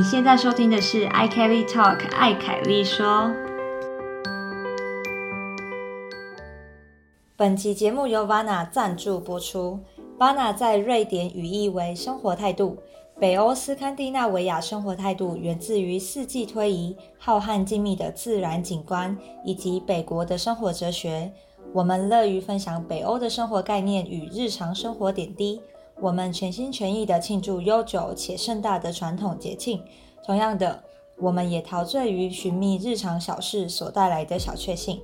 你现在收听的是 i Kelly Talk，艾凯丽说。本期节目由 Vana 赞助播出。Vana 在瑞典语义为生活态度。北欧斯堪的纳维亚生活态度源自于四季推移、浩瀚静谧的自然景观，以及北国的生活哲学。我们乐于分享北欧的生活概念与日常生活点滴。我们全心全意地庆祝悠久且盛大的传统节庆。同样的，我们也陶醉于寻觅日常小事所带来的小确幸。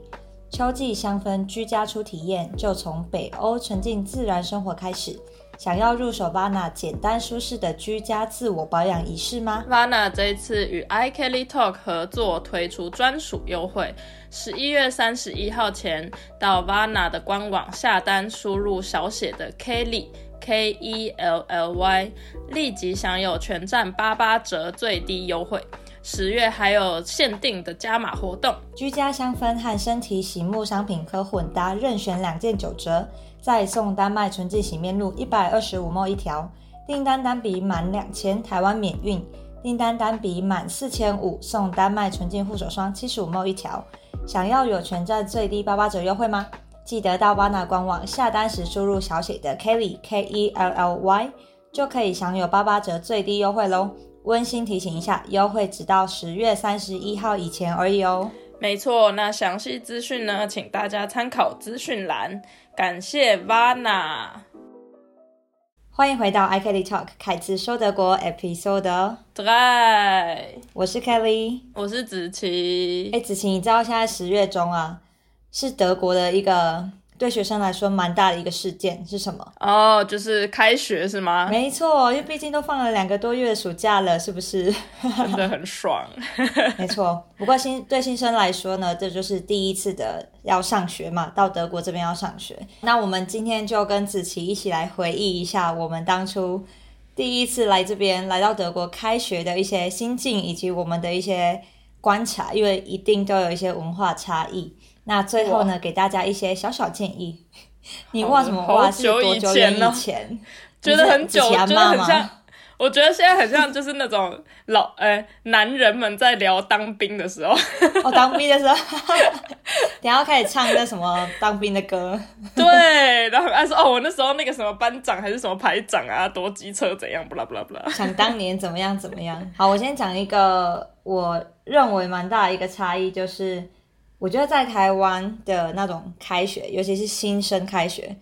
秋季香氛居家初体验，就从北欧沉浸自然生活开始。想要入手 Vana 简单舒适的居家自我保养仪式吗？Vana 这一次与 iKelly Talk 合作推出专属优惠，十一月三十一号前到 Vana 的官网下单，输入小写的 Kelly。K E L L Y，立即享有全站八八折最低优惠。十月还有限定的加码活动，居家香氛和身体洗沐商品可混搭，任选两件九折，再送丹麦纯净洗面露一百二十五毛一条。订单单笔满两千，台湾免运；订单单笔满四千五，送丹麦纯净护手霜七十五毛一条。想要有全站最低八八折优惠吗？记得到 Vana 官网下单时输入小写的 Kelly K E L L Y，就可以享有八八折最低优惠喽。温馨提醒一下，优惠直到十月三十一号以前而已哦。没错，那详细资讯呢，请大家参考资讯栏。感谢 Vana，欢迎回到 i Kelly Talk 凯子说德国 Episode。对，我是 Kelly，我是子琪。哎，子琪，你知道现在十月中啊？是德国的一个对学生来说蛮大的一个事件是什么？哦，就是开学是吗？没错，因为毕竟都放了两个多月的暑假了，是不是？真的很爽。没错，不过新对新生来说呢，这就是第一次的要上学嘛，到德国这边要上学。那我们今天就跟子琪一起来回忆一下我们当初第一次来这边，来到德国开学的一些心境，以及我们的一些观察，因为一定都有一些文化差异。那最后呢，给大家一些小小建议。你画什么画？是多久以前？觉得很久，觉得很像。我觉得现在很像，就是那种老哎男人们在聊当兵的时候。哦，当兵的时候，等下开始唱那什么当兵的歌。对，然后还说哦，我那时候那个什么班长还是什么排长啊，夺机车怎样，不啦不啦不啦。想当年怎么样怎么样？好，我先讲一个我认为蛮大的一个差异，就是。我觉得在台湾的那种开学，尤其是新生开学，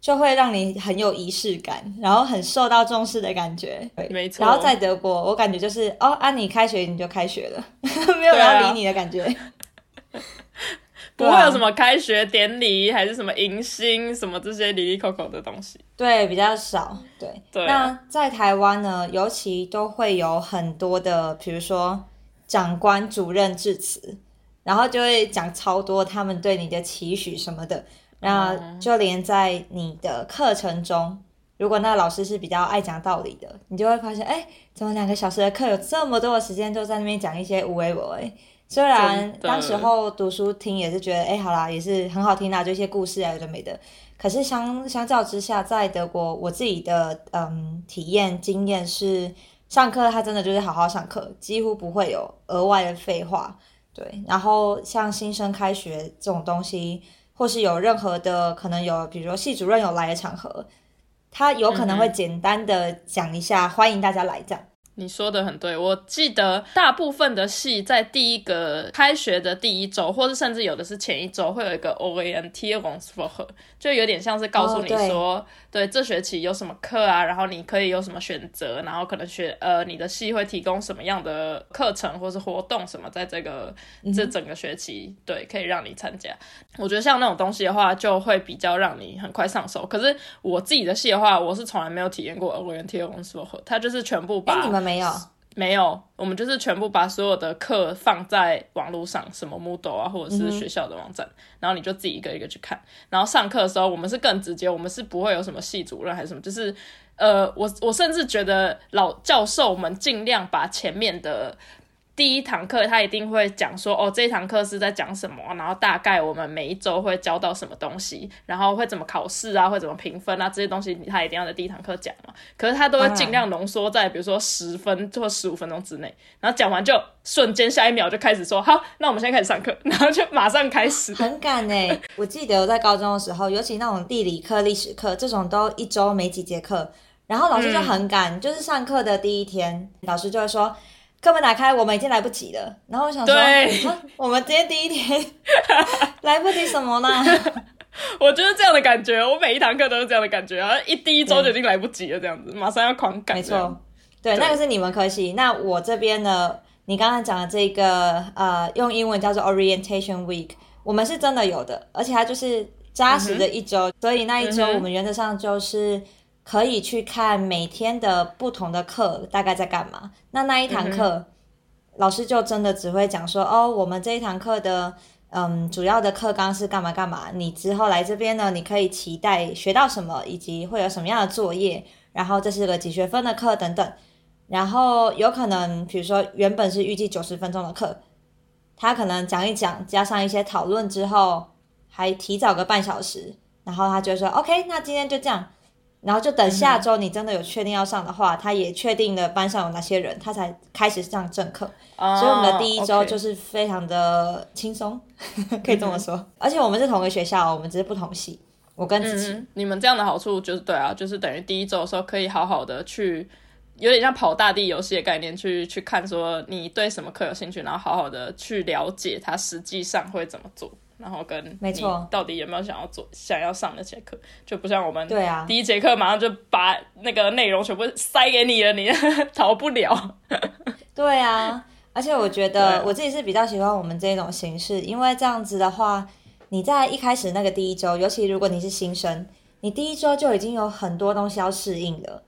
就会让你很有仪式感，然后很受到重视的感觉。没错。然后在德国，我感觉就是哦，啊你开学你就开学了，没有人要理你的感觉。不会有什么开学典礼，还是什么迎新什么这些里里口口的东西。对，比较少。对。对。那在台湾呢，尤其都会有很多的，比如说长官、主任致辞。然后就会讲超多他们对你的期许什么的，然后就连在你的课程中，如果那个老师是比较爱讲道理的，你就会发现，哎，怎么两个小时的课有这么多的时间都在那边讲一些无为我？虽然当时候读书听也是觉得，哎，好啦，也是很好听啦，就一些故事啊，有的没的。可是相相较之下，在德国，我自己的嗯体验经验是，上课他真的就是好好上课，几乎不会有额外的废话。对，然后像新生开学这种东西，或是有任何的可能有，比如说系主任有来的场合，他有可能会简单的讲一下，欢迎大家来这样。你说的很对，我记得大部分的戏在第一个开学的第一周，或者甚至有的是前一周，会有一个 orientation，就有点像是告诉你说，对这学期有什么课啊，然后你可以有什么选择，然后可能学呃你的系会提供什么样的课程或是活动什么，在这个这整个学期，对，可以让你参加。我觉得像那种东西的话，就会比较让你很快上手。可是我自己的戏的话，我是从来没有体验过 orientation，它就是全部把。没有，没有，我们就是全部把所有的课放在网络上，什么 Moodle 啊，或者是学校的网站，然后你就自己一个一个去看。然后上课的时候，我们是更直接，我们是不会有什么系主任还是什么，就是呃，我我甚至觉得老教授们尽量把前面的第一堂课他一定会讲说，哦，这一堂课是在讲什么，然后大概我们每一周会教到什么东西，然后会怎么考试啊，会怎么评分啊，这些东西他一定要在第一堂课讲嘛。可是他都会尽量浓缩在比如说十分或十五分钟之内，然后讲完就瞬间下一秒就开始说，好，那我们现在开始上课，然后就马上开始。很赶哎！我记得我在高中的时候，尤其那种地理课、历史课这种，都一周没几节课，然后老师就很赶，就是上课的第一天，老师就会说。课本打开，我们已经来不及了。然后我想说，我们今天第一天 来不及什么呢？我就是这样的感觉，我每一堂课都是这样的感觉啊！一第一周就已经来不及了，这样子，马上要狂赶。没错，对，那个是你们科系。那我这边呢？你刚刚讲的这个呃，用英文叫做 Orientation Week，我们是真的有的，而且它就是扎实的一周，所以那一周我们原则上就是。可以去看每天的不同的课大概在干嘛。那那一堂课，老师就真的只会讲说，哦，我们这一堂课的，嗯，主要的课纲是干嘛干嘛。你之后来这边呢，你可以期待学到什么，以及会有什么样的作业。然后这是个几学分的课等等。然后有可能，比如说原本是预计九十分钟的课，他可能讲一讲，加上一些讨论之后，还提早个半小时。然后他就说，OK，那今天就这样。然后就等下周你真的有确定要上的话，他也确定了班上有哪些人，他才开始上正课。所以我们的第一周就是非常的轻松，可以这么说。而且我们是同个学校，我们只是不同系。我跟子琪，你们这样的好处就是对啊，就是等于第一周的时候可以好好的去，有点像跑大地游戏的概念，去去看说你对什么课有兴趣，然后好好的去了解它实际上会怎么做。然后跟没错，到底有没有想要做、想要上那节课，就不像我们对啊，第一节课马上就把那个内容全部塞给你了，你逃不了。对啊，而且我觉得我自己是比较喜欢我们这种形式，因为这样子的话，你在一开始那个第一周，尤其如果你是新生，你第一周就已经有很多东西要适应了。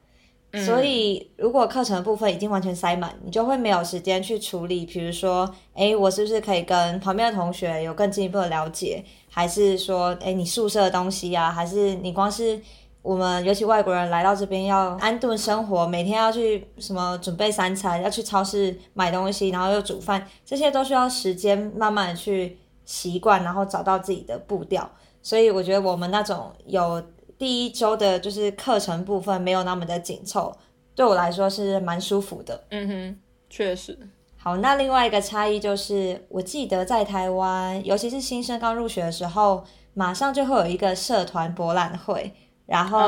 所以，如果课程部分已经完全塞满，你就会没有时间去处理。比如说，哎，我是不是可以跟旁边的同学有更进一步的了解？还是说，哎，你宿舍的东西啊？还是你光是我们尤其外国人来到这边要安顿生活，每天要去什么准备三餐，要去超市买东西，然后又煮饭，这些都需要时间慢慢去习惯，然后找到自己的步调。所以，我觉得我们那种有。第一周的就是课程部分没有那么的紧凑，对我来说是蛮舒服的。嗯哼，确实。好，那另外一个差异就是，我记得在台湾，尤其是新生刚入学的时候，马上就会有一个社团博览会，然后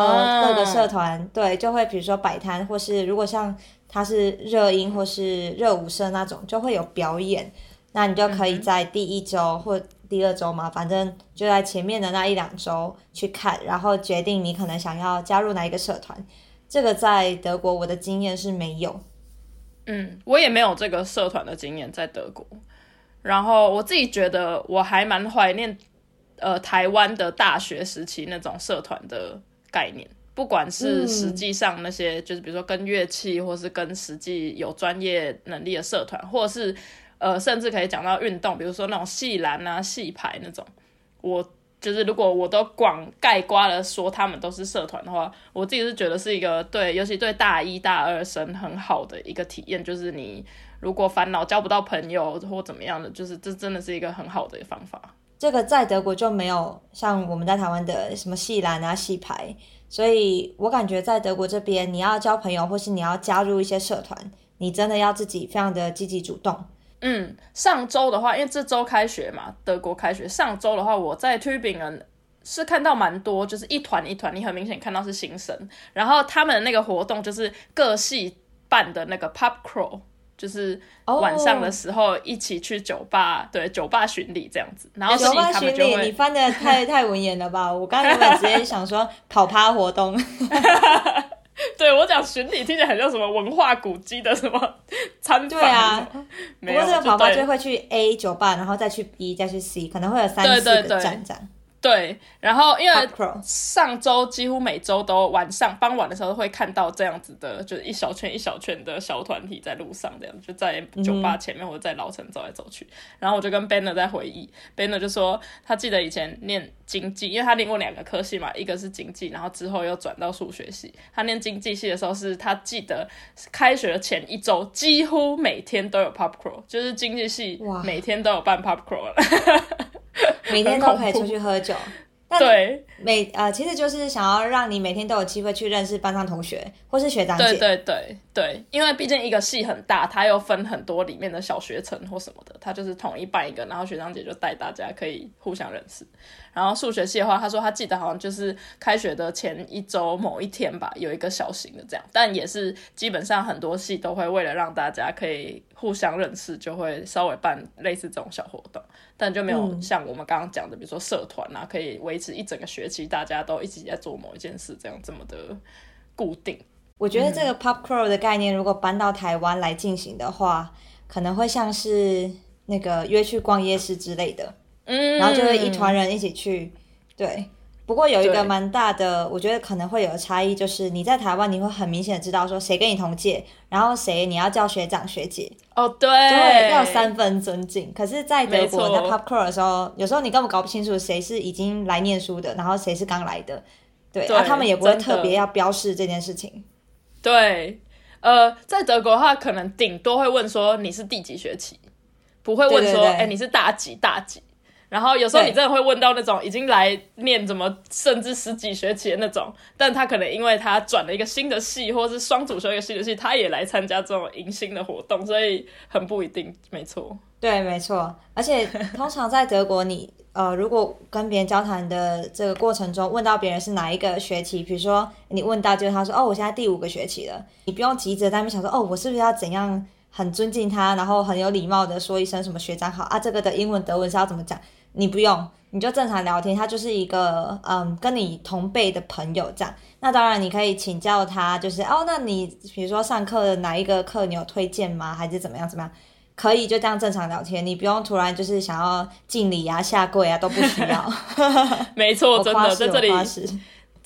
各个社团对就会比如说摆摊，或是如果像他是热音或是热舞社那种，就会有表演，那你就可以在第一周或。第二周嘛，反正就在前面的那一两周去看，然后决定你可能想要加入哪一个社团。这个在德国我的经验是没有。嗯，我也没有这个社团的经验在德国。然后我自己觉得我还蛮怀念，呃，台湾的大学时期那种社团的概念，不管是实际上那些就是比如说跟乐器，或是跟实际有专业能力的社团，或者是。呃，甚至可以讲到运动，比如说那种系篮啊、系排那种。我就是如果我都广盖刮了说他们都是社团的话，我自己是觉得是一个对，尤其对大一大二生很好的一个体验。就是你如果烦恼交不到朋友或怎么样的，就是这真的是一个很好的方法。这个在德国就没有像我们在台湾的什么系篮啊、系排，所以我感觉在德国这边，你要交朋友或是你要加入一些社团，你真的要自己非常的积极主动。嗯，上周的话，因为这周开学嘛，德国开学。上周的话，我在 Tübingen 是看到蛮多，就是一团一团，你很明显看到是新生。然后他们的那个活动就是各系办的那个 pub crawl，就是晚上的时候一起去酒吧，对，酒吧巡礼这样子。然后酒吧巡礼，你翻的太太文言了吧？我刚刚原本直接想说跑趴活动。对我讲巡礼听起来很像什么文化古迹的什么参访。对啊，不过这个宝宝就会去 A 酒吧，然后再去 B，再去 C，可能会有三四个站这样。对，然后因为上周几乎每周都晚上傍晚的时候会看到这样子的，就是一小圈一小圈的小团体在路上，这样就在酒吧前面或者在老城走来走去。然后我就跟 Banner 在回忆，Banner 就说他记得以前念经济，因为他念过两个科系嘛，一个是经济，然后之后又转到数学系。他念经济系的时候，是他记得开学前一周几乎每天都有 popcro 就是经济系每天都有办 Pop Pro 了。每天都可以出去喝酒。但对每呃，其实就是想要让你每天都有机会去认识班上同学或是学长姐。对对对对，因为毕竟一个系很大，它又分很多里面的小学层或什么的，它就是统一办一个，然后学长姐就带大家可以互相认识。然后数学系的话，他说他记得好像就是开学的前一周某一天吧，有一个小型的这样，但也是基本上很多系都会为了让大家可以互相认识，就会稍微办类似这种小活动，但就没有像我们刚刚讲的，比如说社团啊，可以维持一整个学期大家都一起在做某一件事，这样这么的固定。我觉得这个 Pop Crow 的概念，如果搬到台湾来进行的话，可能会像是那个约去逛夜市之类的，嗯，然后就会一团人一起去。对，不过有一个蛮大的，我觉得可能会有的差异，就是你在台湾你会很明显的知道说谁跟你同届，然后谁你要叫学长学姐，哦，对，就会要三分尊敬。可是，在德国在 Pop Crow 的时候，有时候你根本搞不清楚谁是已经来念书的，然后谁是刚来的。对，对然后他们也不会特别要标示这件事情。对，呃，在德国的话，可能顶多会问说你是第几学期，不会问说，对对对哎、你是大几大几。然后有时候你真的会问到那种已经来念怎么甚至十几学期的那种，但他可能因为他转了一个新的系，或是双主修一个新的系，他也来参加这种迎新的活动，所以很不一定，没错。对，没错。而且通常在德国你，呃，如果跟别人交谈的这个过程中，问到别人是哪一个学期，比如说你问到就是他说哦，我现在第五个学期了，你不用急着在那边想说哦，我是不是要怎样很尊敬他，然后很有礼貌的说一声什么学长好啊，这个的英文德文是要怎么讲？你不用，你就正常聊天，他就是一个嗯跟你同辈的朋友这样。那当然你可以请教他，就是哦，那你比如说上课的哪一个课你有推荐吗？还是怎么样怎么样？可以就这样正常聊天，你不用突然就是想要敬礼啊、下跪啊都不需要。没错，我真的在这里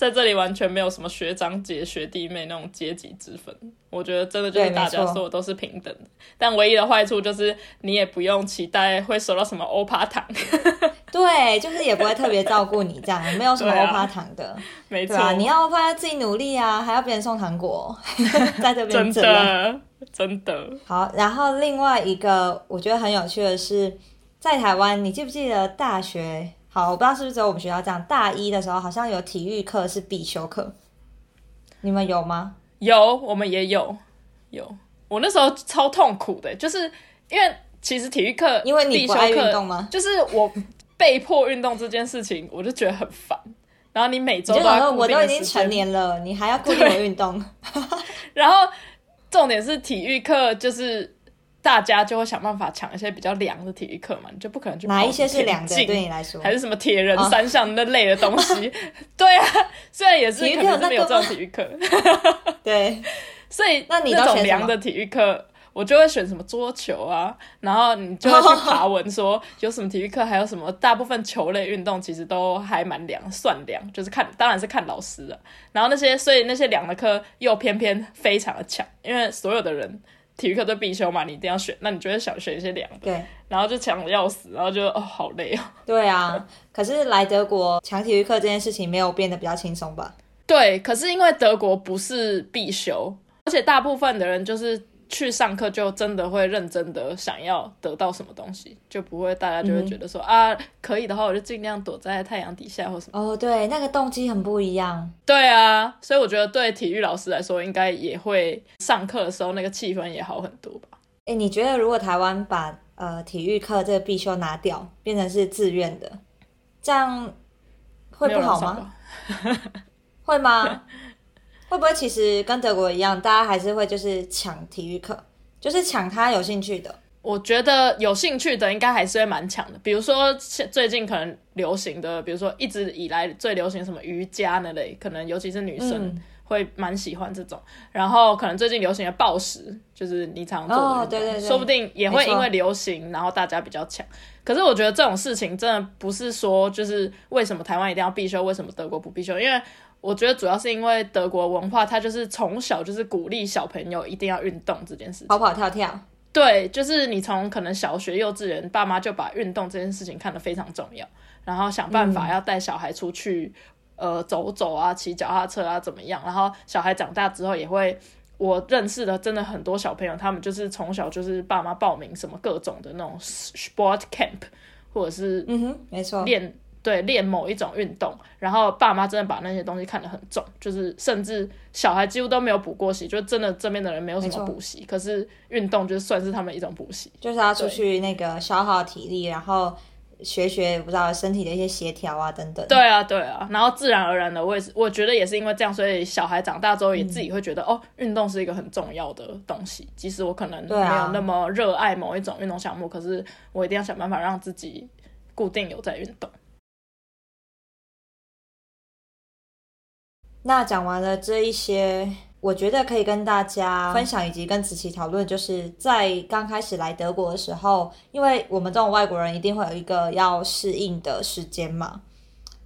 在这里完全没有什么学长姐、学弟妹那种阶级之分，我觉得真的就是大家没错所有都是平等的。但唯一的坏处就是你也不用期待会收到什么欧趴糖，对，就是也不会特别照顾你这样，没有什么欧趴糖的，没错，啊，你要欧趴自己努力啊，还要别人送糖果，在这边真。的真的好，然后另外一个我觉得很有趣的是，在台湾，你记不记得大学？好，我不知道是不是只有我们学校这样，大一的时候好像有体育课是必修课，你们有吗？有，我们也有有。我那时候超痛苦的，就是因为其实体育课因为你不爱运动吗？就是我被迫运动这件事情，我就觉得很烦。然后你每周都要我都已经成年了，你还要固 定我运动？然后重点是体育课，就是大家就会想办法抢一些比较凉的体育课嘛，你就不可能去哪一些是田凉的？径对你来说，还是什么铁人三项那类的东西？对啊，虽然也是可能是没有这那个种体育课，对，所以那你都选种凉的体育课。我就会选什么桌球啊，然后你就会去爬文说有什么体育课，还有什么大部分球类运动其实都还蛮凉，算凉，就是看当然是看老师的。然后那些所以那些凉的课又偏偏非常的强，因为所有的人体育课都必修嘛，你一定要选，那你就会想选一些凉的，对，然后就抢的要死，然后就哦好累哦。对啊。可是来德国抢体育课这件事情没有变得比较轻松吧？对，可是因为德国不是必修，而且大部分的人就是去上课就真的会认真的想要得到什么东西，就不会大家就会觉得说、啊，可以的话我就尽量躲在太阳底下或什么。哦，对，那个动机很不一样。对啊，所以我觉得对体育老师来说，应该也会上课的时候那个气氛也好很多吧。哎，你觉得如果台湾把呃体育课这个必修拿掉，变成是自愿的，这样会不好吗？会吗？会不会其实跟德国一样，大家还是会就是抢体育课，就是抢他有兴趣的？我觉得有兴趣的应该还是会蛮抢的，比如说现最近可能流行的，比如说一直以来最流行什么瑜伽那类，可能尤其是女生嗯会蛮喜欢这种。然后可能最近流行的暴食，就是你常做的运动，对对对说不定也会因为流行，然后大家比较强。可是我觉得这种事情真的不是说就是为什么台湾一定要必修，为什么德国不必修？因为我觉得主要是因为德国文化，它就是从小就是鼓励小朋友一定要运动这件事情，跑跑跳跳。对，就是你从可能小学、幼稚园，爸妈就把运动这件事情看得非常重要，然后想办法要带小孩出去，呃，走走啊，骑脚踏车啊，怎么样？然后小孩长大之后也会，我认识的真的很多小朋友，他们就是从小就是爸妈报名什么各种的那种 sport camp，或者是嗯哼，没错，练。对，练某一种运动，然后爸妈真的把那些东西看得很重，就是甚至小孩几乎都没有补过习，就真的这边的人没有什么补习，可是运动就算是他们一种补习，就是要出去那个消耗体力，然后学学不知道身体的一些协调啊等等。对啊，对啊，然后自然而然的，我也是，我觉得也是因为这样，所以小孩长大之后也自己会觉得，哦，运动是一个很重要的东西，即使我可能没有那么热爱某一种运动项目，可是我一定要想办法让自己固定有在运动。那讲完了这一些，我觉得可以跟大家分享以及跟子琪讨论，就是在刚开始来德国的时候，因为我们这种外国人一定会有一个要适应的时间嘛。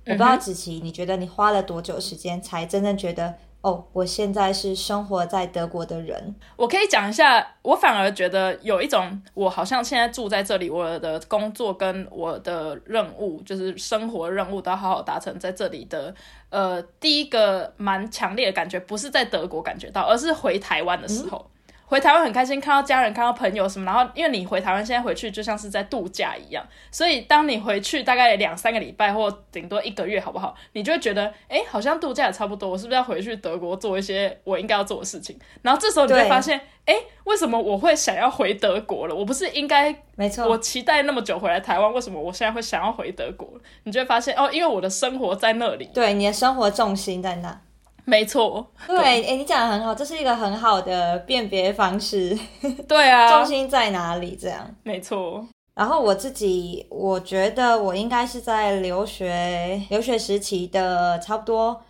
我不知道子琪，你觉得你花了多久时间才真正觉得？哦，我现在是生活在德国的人。我可以讲一下，我反而觉得有一种，我好像现在住在这里，我的工作跟我的任务，就是生活任务，都好好达成在这里的。呃，第一个蛮强烈的感觉，不是在德国感觉到，而是回台湾的时候。回台湾很开心，看到家人，看到朋友什么，然后因为你回台湾现在回去就像是在度假一样，所以当你回去大概两三个礼拜或顶多一个月，好不好？你就会觉得，哎，好像度假也差不多，我是不是要回去德国做一些我应该要做的事情？然后这时候你就会发现，哎，为什么我会想要回德国了？我不是应该没错，我期待那么久回来台湾，为什么我现在会想要回德国？你就会发现，哦，因为我的生活在那里，对，你的生活重心在那。没错，对，哎，你讲的很好，这是一个很好的辨别方式。对啊，重心在哪里？这样，没错。然后我自己，我觉得我应该是在留学留学时期的差不多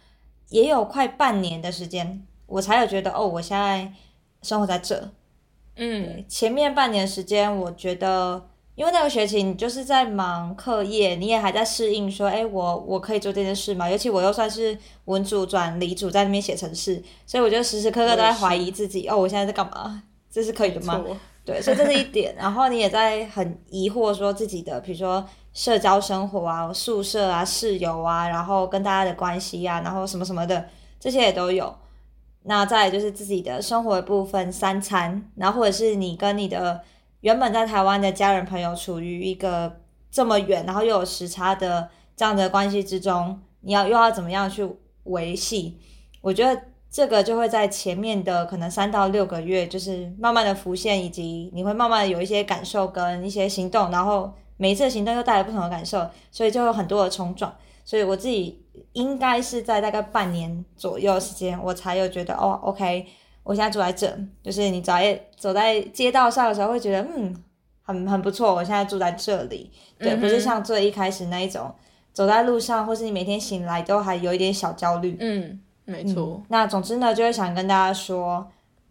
也有快半年的时间，我才有觉得哦，我现在生活在这。嗯，前面半年时间，我觉得。因为那个学期你就是在忙课业，你也还在适应，说，哎，我我可以做这件事吗？尤其我又算是文组转理组，在那边写程式，所以我就时时刻刻都在怀疑自己，哦，我现在在干嘛？这是可以的吗？对，所以这是一点。然后你也在很疑惑，说自己的，比如说社交生活啊、宿舍啊、室友啊，然后跟大家的关系啊，然后什么什么的，这些也都有。那再就是自己的生活部分，三餐，然后或者是你跟你的。原本在台湾的家人朋友处于一个这么远，然后又有时差的这样的关系之中，你要又要怎么样去维系？我觉得这个就会在前面的可能三到六个月，就是慢慢的浮现，以及你会慢慢的有一些感受跟一些行动，然后每一次行动又带来不同的感受，所以就有很多的冲撞。所以我自己应该是在大概半年左右时间，我才有觉得哦，OK。我现在住在这，就是你走在走在街道上的时候，会觉得嗯，很很不错。我现在住在这里，对，不是像最一开始那一种，走在路上，或是你每天醒来都还有一点小焦虑。嗯，没错。那总之呢，就是想跟大家说，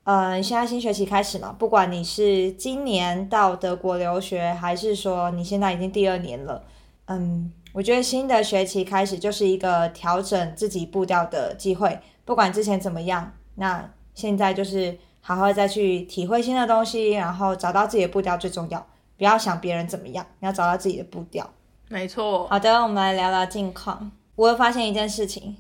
嗯，现在新学期开始嘛，不管你是今年到德国留学，还是说你现在已经第二年了，嗯，我觉得新的学期开始就是一个调整自己步调的机会，不管之前怎么样，那。现在就是好好再去体会新的东西，然后找到自己的步调最重要。不要想别人怎么样，你要找到自己的步调。没错。好的，我们来聊聊近况。我发现一件事情，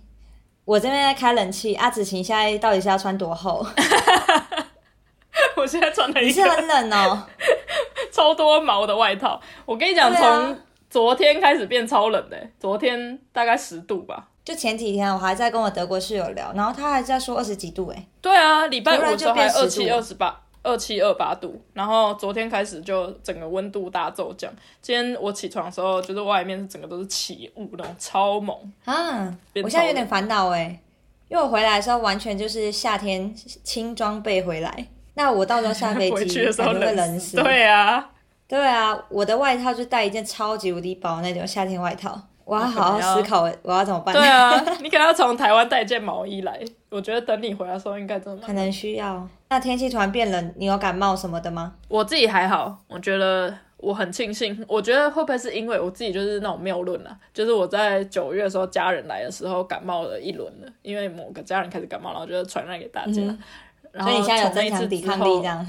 我这边在开冷气，阿紫晴现在到底是要穿多厚？我现在穿的你是很冷哦，超多毛的外套。我跟你讲，从昨天开始变超冷的，昨天大概十度吧。就前几天，我还在跟我德国室友聊，然后他还在说二十几度，哎，对啊，礼拜五的时候还二七二十八，二七二八度，然后昨天开始就整个温度大骤降。今天我起床的时候，就是外面是整个都是起雾那种，超猛啊！我现在有点烦恼哎，因为我回来的时候完全就是夏天轻装备回来，那我到时候下飞机 肯定会冷死。对啊，对啊，我的外套就带一件超级无敌薄那种夏天外套。我要好好思考我要怎么办。对啊，你可能要从台湾带一件毛衣来。我觉得等你回来的时候应该真的可能需要。那天气突然变冷，你有感冒什么的吗？我自己还好，我觉得我很庆幸。我觉得会不会是因为我自己就是那种谬论啊？就是我在九月的时候家人来的时候感冒了一轮了，因为某个家人开始感冒，然后就传染给大家。所以你现在有增强抵抗力这样。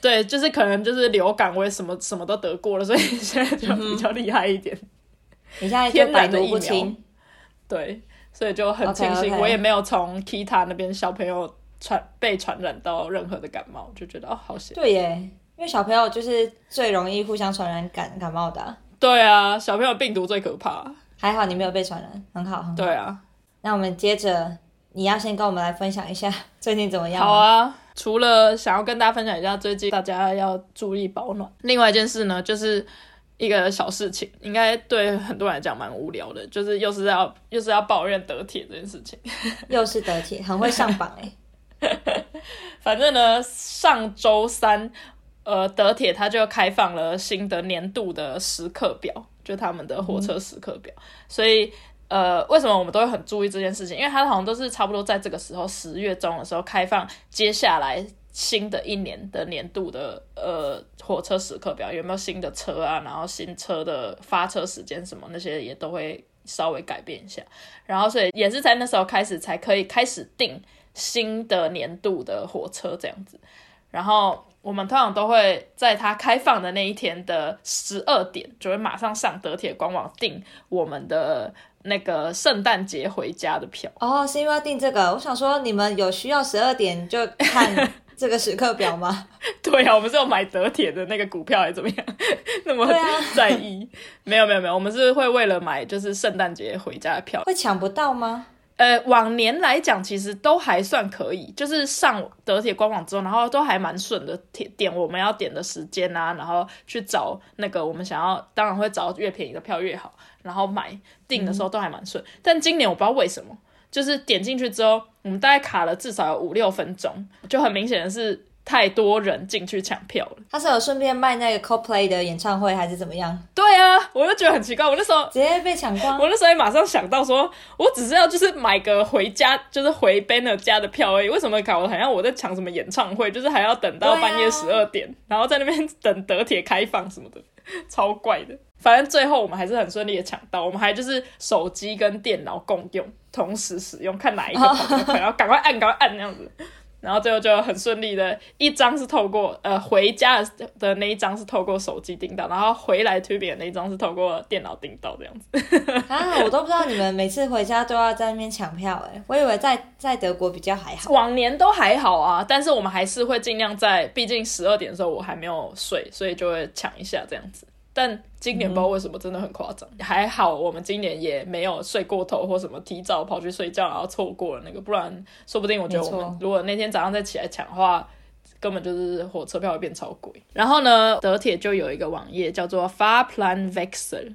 对，就是可能就是流感，我也什么什么都得过了，所以现在就比较厉害一点。你现在天百毒不侵，对，所以就很庆幸，我也没有从 Kita 那边小朋友传被传染到任何的感冒，就觉得哦，好险。对耶，因为小朋友就是最容易互相传染感感冒的。对啊，小朋友病毒最可怕。还好你没有被传染，很好，很好。对啊，那我们接着，你要先跟我们来分享一下最近怎么样？好啊。除了想要跟大家分享一下最近大家要注意保暖，另外一件事呢，就是一个小事情，应该对很多人来讲蛮无聊的，就是又是要又是要抱怨德铁这件事情，又是德铁，很会上榜哎。反正呢，上周三，呃，德铁它就开放了新的年度的时刻表，就他们的火车时刻表，所以。呃，为什么我们都会很注意这件事情？因为它好像都是差不多在这个时候，十月中的时候开放接下来新的一年的年度的呃火车时刻表，有没有新的车啊？然后新车的发车时间什么那些也都会稍微改变一下。然后所以也是在那时候开始才可以开始订新的年度的火车这样子。然后我们通常都会在它开放的那一天的十二点，就会马上上德铁官网订我们的。那个圣诞节回家的票哦，是因为要订这个。我想说，你们有需要十二点就看 这个时刻表吗？对啊，我们是有买德铁的那个股票，还是怎么样？那么 在意？没有没有没有，我们是会为了买就是圣诞节回家的票，会抢不到吗？呃，往年来讲，其实都还算可以，就是上德铁官网之后，然后都还蛮顺的，点点我们要点的时间啊，然后去找那个我们想要，当然会找越便宜的票越好，然后买订的时候都还蛮顺。但今年我不知道为什么，就是点进去之后，我们大概卡了至少有五六分钟，就很明显的是。太多人进去抢票了，他是有顺便卖那个 CoPlay 的演唱会还是怎么样？对啊，我就觉得很奇怪，我那时候直接被抢光，我那时候也马上想到说，我只是要就是买个回家，就是回 Banner 家的票而已，为什么搞得好像我在抢什么演唱会，就是还要等到半夜十二点，然后在那边等德铁开放什么的，超怪的。反正最后我们还是很顺利的抢到，我们还就是手机跟电脑共用，同时使用，看哪一个跑得快然后赶快按，赶快按那样子。然后最后就很顺利的一张是透过呃回家的那一张是透过手机订到，然后回来推扁的那一张是透过电脑订到这样子。啊，我都不知道你们每次回家都要在那边抢票哎，我以为在在德国比较还好。往年都还好啊，但是我们还是会尽量在，毕竟十二点的时候我还没有睡，所以就会抢一下这样子。但今年不知道为什么真的很夸张，还好我们今年也没有睡过头或什么提早跑去睡觉，然后错过了那个，不然说不定我觉得我们如果那天早上再起来抢的话，根本就是火车票会变超贵。然后呢，德铁就有一个网页叫做 Fahrplan Wechsel，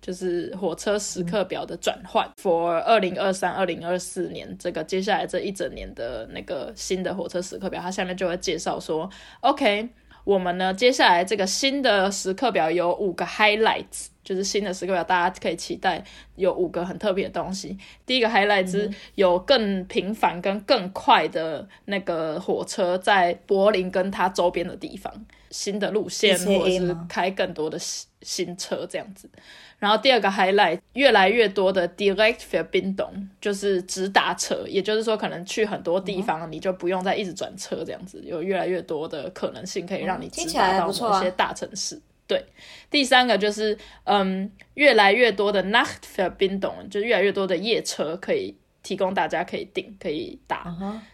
就是火车时刻表的转换，for 二零二三、二零二四年这个接下来这一整年的那个新的火车时刻表，它下面就会介绍说，OK。我们呢，接下来这个新的时刻表有五个 highlights，就是新的时刻表，大家可以期待有五个很特别的东西。第一个 highlight 是有更频繁跟更快的那个火车在柏林跟它周边的地方，新的路线或者是开更多的新新车这样子。然后第二个 highlight，越来越多的 direct f a r b i n d o n 就是直达车，也就是说可能去很多地方你就不用再一直转车这样子，有越来越多的可能性可以让你直达到某些大城市。对，第三个就是嗯，越来越多的 nacht f a r b i n d o n 就越来越多的夜车可以提供大家可以订可以打。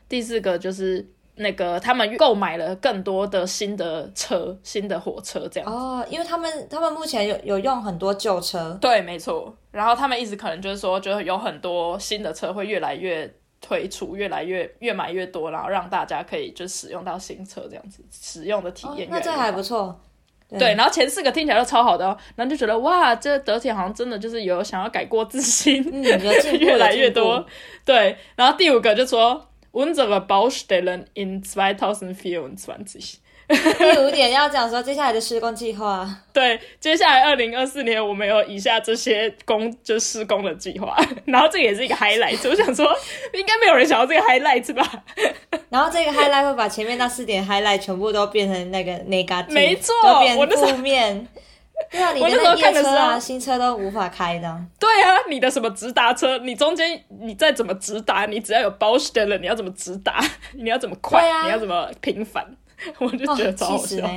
第四个就是。那个他们购买了更多的新的车、新的火车，这样哦，因为他们他们目前有有用很多旧车，对，没错。然后他们一直可能就是说，就是有很多新的车会越来越推出，越来越越买越多，然后让大家可以就使用到新车这样子，使用的体验。那这还不错，对。然后前四个听起来都超好的，然后就觉得哇，这德铁好像真的就是有想要改过自新，嗯，就 越来越多，对。然后第五个就说。Unsere Baustellen in 2024，第五点要讲说接下来的施工计划。对，接下来二零二四年我们有以下这些工就施工的计划，然后这个也是一个 highlight。我想说，应该没有人想要这个 highlight 吧？然后这个 highlight 会把前面那四点 highlight 全部都变成那个 negative，没错，都变负面。对啊，你的那夜车啊，新车都无法开的。对啊，你的什么直达车，你中间你再怎么直达，你只要有包 t e 了，你要怎么直达？你要怎么快？你要怎么频繁？我就觉得超好笑。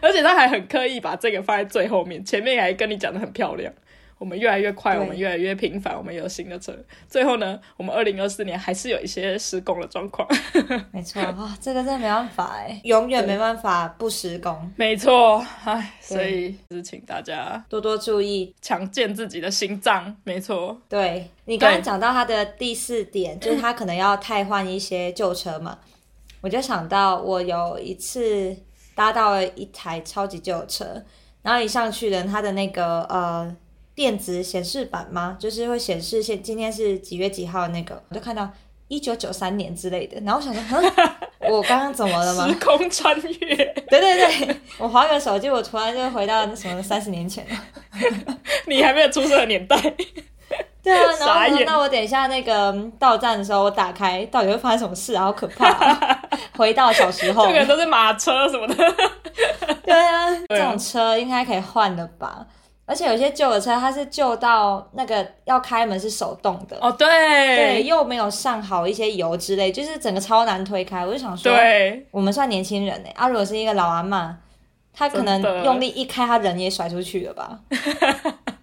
而且他还很刻意把这个放在最后面，前面还跟你讲的很漂亮。我们越来越快，我们越来越频繁，我们有新的车。最后呢，我们二零二四年还是有一些施工的状况。没错啊，这个真的没办法哎，永远没办法不施工。没错，唉，所以是请大家多多注意，强健自己的心脏。没错，对你刚刚讲到他的第四点，就是他可能要汰换一些旧车嘛，我就想到我有一次搭到了一台超级旧车，然后一上去的它的那个呃。电子显示板嘛？就是会显示现今天是几月几号那个，我就看到一九九三年之类的。然后我想说，我刚刚怎么了吗？时空穿越。对对对，我划个手机，我突然就回到那什么三十年前了。你还没有出生的年代。对啊，然后说那我等一下那个到站的时候，我打开到底会发生什么事？好可怕！回到小时候，这个都是马车什么的。对啊，这种车应该可以换的吧？而且有些旧的车，它是旧到那个要开门是手动的哦，对，对，又没有上好一些油之类，就是整个超难推开。我就想说，对，我们算年轻人呢，啊，如果是一个老阿妈，她可能用力一开，她人也甩出去了吧？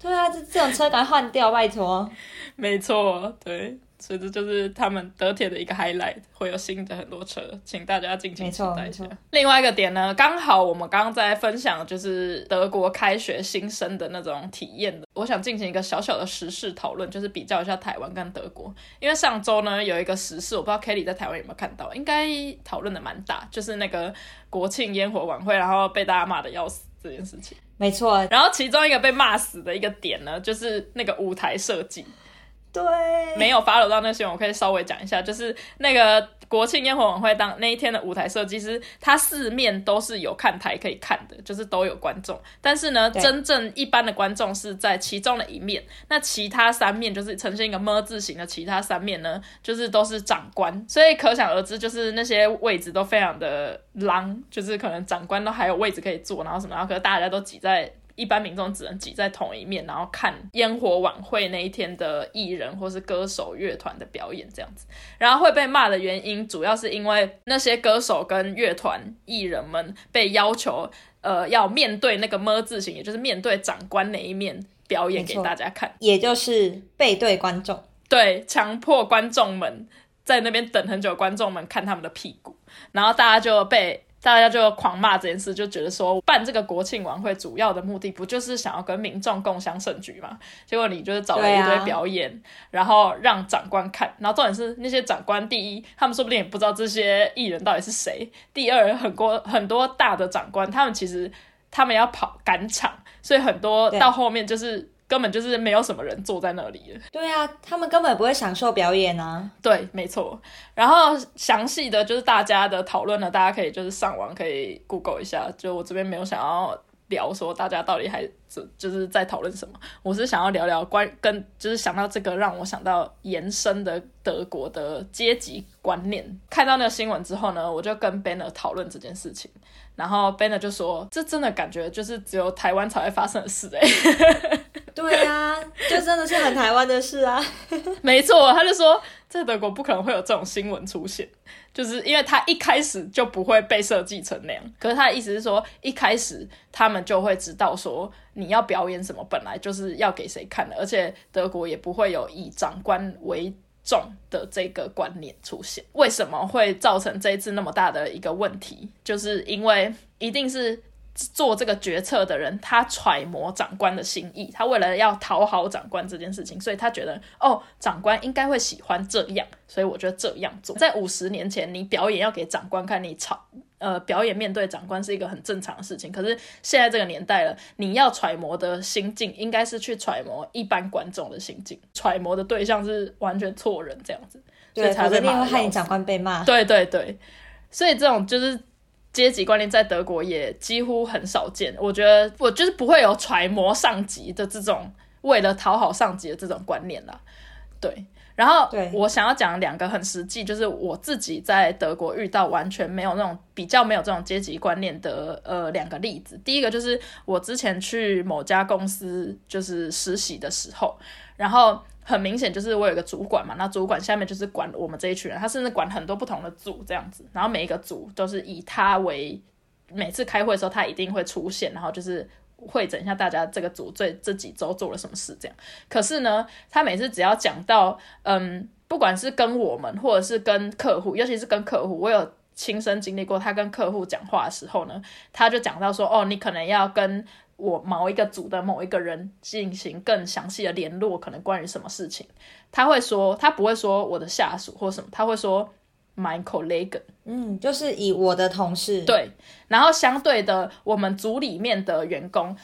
对啊，这这种车赶快换掉，拜托。没错，对。所以这就是他们德铁的一个 highlight，会有新的很多车，请大家敬请期待一下。另外一个点呢，刚好我们刚刚在分享就是德国开学新生的那种体验的，我想进行一个小小的时事讨论，就是比较一下台湾跟德国。因为上周呢有一个时事，我不知道 Kelly 在台湾有没有看到，应该讨论的蛮大，就是那个国庆烟火晚会，然后被大家骂的要死这件事情。没错，然后其中一个被骂死的一个点呢，就是那个舞台设计。对，没有 follow 到那些，我可以稍微讲一下，就是那个国庆烟火晚会当那一天的舞台设计师，它四面都是有看台可以看的，就是都有观众。但是呢，真正一般的观众是在其中的一面，那其他三面就是呈现一个么字形的，其他三面呢，就是都是长官。所以可想而知，就是那些位置都非常的狼，就是可能长官都还有位置可以坐，然后什么，然后可是大家都挤在。一般民众只能挤在同一面，然后看烟火晚会那一天的艺人或是歌手乐团的表演这样子。然后会被骂的原因，主要是因为那些歌手跟乐团艺人们被要求，呃，要面对那个么字形，也就是面对长官那一面表演给大家看，也就是背对观众，对，强迫观众们在那边等很久，观众们看他们的屁股，然后大家就被。大家就狂骂这件事，就觉得说办这个国庆晚会主要的目的不就是想要跟民众共享盛举嘛？结果你就是找了一堆表演，然后让长官看，然后重点是那些长官，第一，他们说不定也不知道这些艺人到底是谁；第二，很多很多大的长官，他们其实他们要跑赶场，所以很多到后面就是。根本就是没有什么人坐在那里对啊，他们根本不会享受表演啊。对，没错。然后详细的就是大家的讨论呢，大家可以就是上网可以 Google 一下。就我这边没有想要聊说大家到底还就就是在讨论什么，我是想要聊聊关跟就是想到这个让我想到延伸的德国的阶级观念。看到那个新闻之后呢，我就跟 Banner 讨论这件事情。然后 Banner 就说：“这真的感觉就是只有台湾才会发生的事哎。”对呀，就真的是很台湾的事啊。没错，他就说在德国不可能会有这种新闻出现，就是因为他一开始就不会被设计成那样。可是他的意思是说，一开始他们就会知道说你要表演什么，本来就是要给谁看的，而且德国也不会有以长官为。重的这个观念出现，为什么会造成这一次那么大的一个问题？就是因为一定是做这个决策的人，他揣摩长官的心意，他为了要讨好长官这件事情，所以他觉得哦，长官应该会喜欢这样，所以我觉得这样做。在五十年前，你表演要给长官看，你吵。呃，表演面对长官是一个很正常的事情，可是现在这个年代了，你要揣摩的心境应该是去揣摩一般观众的心境，揣摩的对象是完全错人这样子，所以才会害你长官被骂。对对对，所以这种就是阶级观念在德国也几乎很少见。我觉得我就是不会有揣摩上级的这种为了讨好上级的这种观念啦。对，然后我想要讲两个很实际，就是我自己在德国遇到完全没有那种比较没有这种阶级观念的呃两个例子。第一个就是我之前去某家公司就是实习的时候，然后。很明显就是我有个主管嘛，那主管下面就是管我们这一群人，他甚至管很多不同的组这样子，然后每一个组都是以他为，每次开会的时候他一定会出现，然后就是会整一下大家这个组这这几周做了什么事这样。可是呢，他每次只要讲到，嗯，不管是跟我们或者是跟客户，尤其是跟客户，我有亲身经历过，他跟客户讲话的时候呢，他就讲到说，哦，你可能要跟。我某一个组的某一个人进行更详细的联络，可能关于什么事情，他会说，他不会说我的下属或什么，他会说 my colleague，嗯，就是以我的同事。对，然后相对的，我们组里面的员工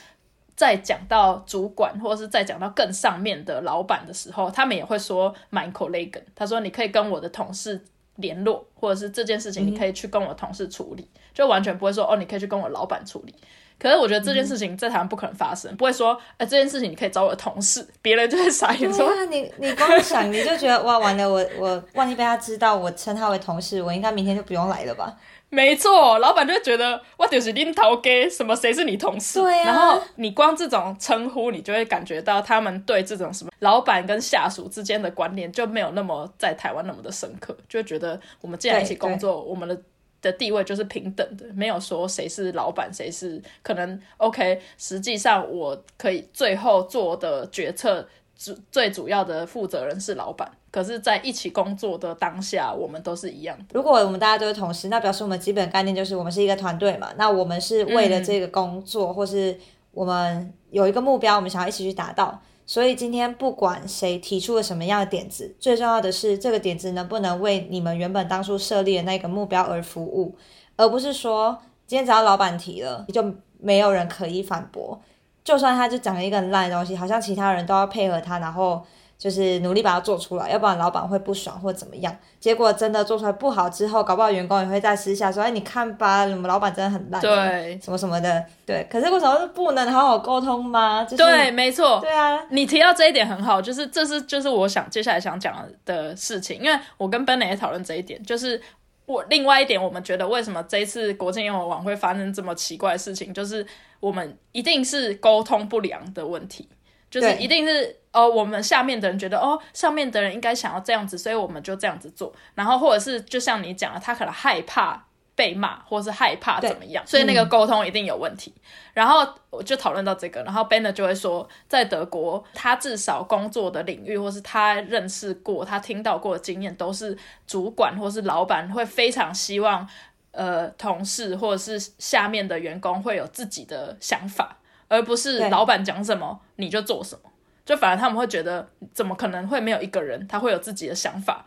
在讲到主管或者是在讲到更上面的老板的时候，他们也会说 my colleague，他说你可以跟我的同事联络，或者是这件事情你可以去跟我同事处理，就完全不会说哦，你可以去跟我老板处理。可是我觉得这件事情在台湾不可能发生，不会说，哎，这件事情你可以找我的同事，别人就会傻眼说，你你光想你就觉得哇，完了，我 我万一被他知道我称他为同事，我应该明天就不用来了吧？没错，老板就会觉得我就是拎头给什么谁是你同事，对然后你光这种称呼，你就会感觉到他们对这种什么老板跟下属之间的观念就没有那么在台湾那么的深刻，就会觉得我们既然一起工作，我们的。的地位就是平等的，没有说谁是老板，谁是可能 OK。实际上，我可以最后做的决策主最主要的负责人是老板。可是，在一起工作的当下，我们都是一样的。如果我们大家都是同事，那表示我们基本概念就是我们是一个团队嘛。那我们是为了这个工作，或是我们有一个目标，我们想要一起去达到。所以今天不管谁提出了什么样的点子，最重要的是这个点子能不能为你们原本当初设立的那个目标而服务，而不是说今天只要老板提了，就没有人可以反驳。就算他就讲了一个很烂的东西，好像其他人都要配合他，然后。就是努力把它做出来，要不然老板会不爽或怎么样。结果真的做出来不好之后，搞不好员工也会在私下说：“哎，你看吧，你们老板真的很烂，对，什么什么的。”对，可是为什么不能好好沟通吗？对，没错，对啊，你提到这一点很好，就是这是就是我想接下来想讲的事情，因为我跟 Ben 也讨论这一点，就是我另外一点，我们觉得为什么这一次国庆烟火晚会发生这么奇怪的事情，就是我们一定是沟通不良的问题。就是一定是哦，我们下面的人觉得哦，上面的人应该想要这样子，所以我们就这样子做。然后或者是就像你讲的，他可能害怕被骂，或者是害怕怎么样，所以那个沟通一定有问题。然后我就讨论到这个，然后 Benner 就会说，在德国，他至少工作的领域，或是他认识过、他听到过的经验，都是主管或是老板会非常希望，呃，同事或者是下面的员工会有自己的想法。而不是老板讲什么你就做什么，就反而他们会觉得怎么可能会没有一个人他会有自己的想法，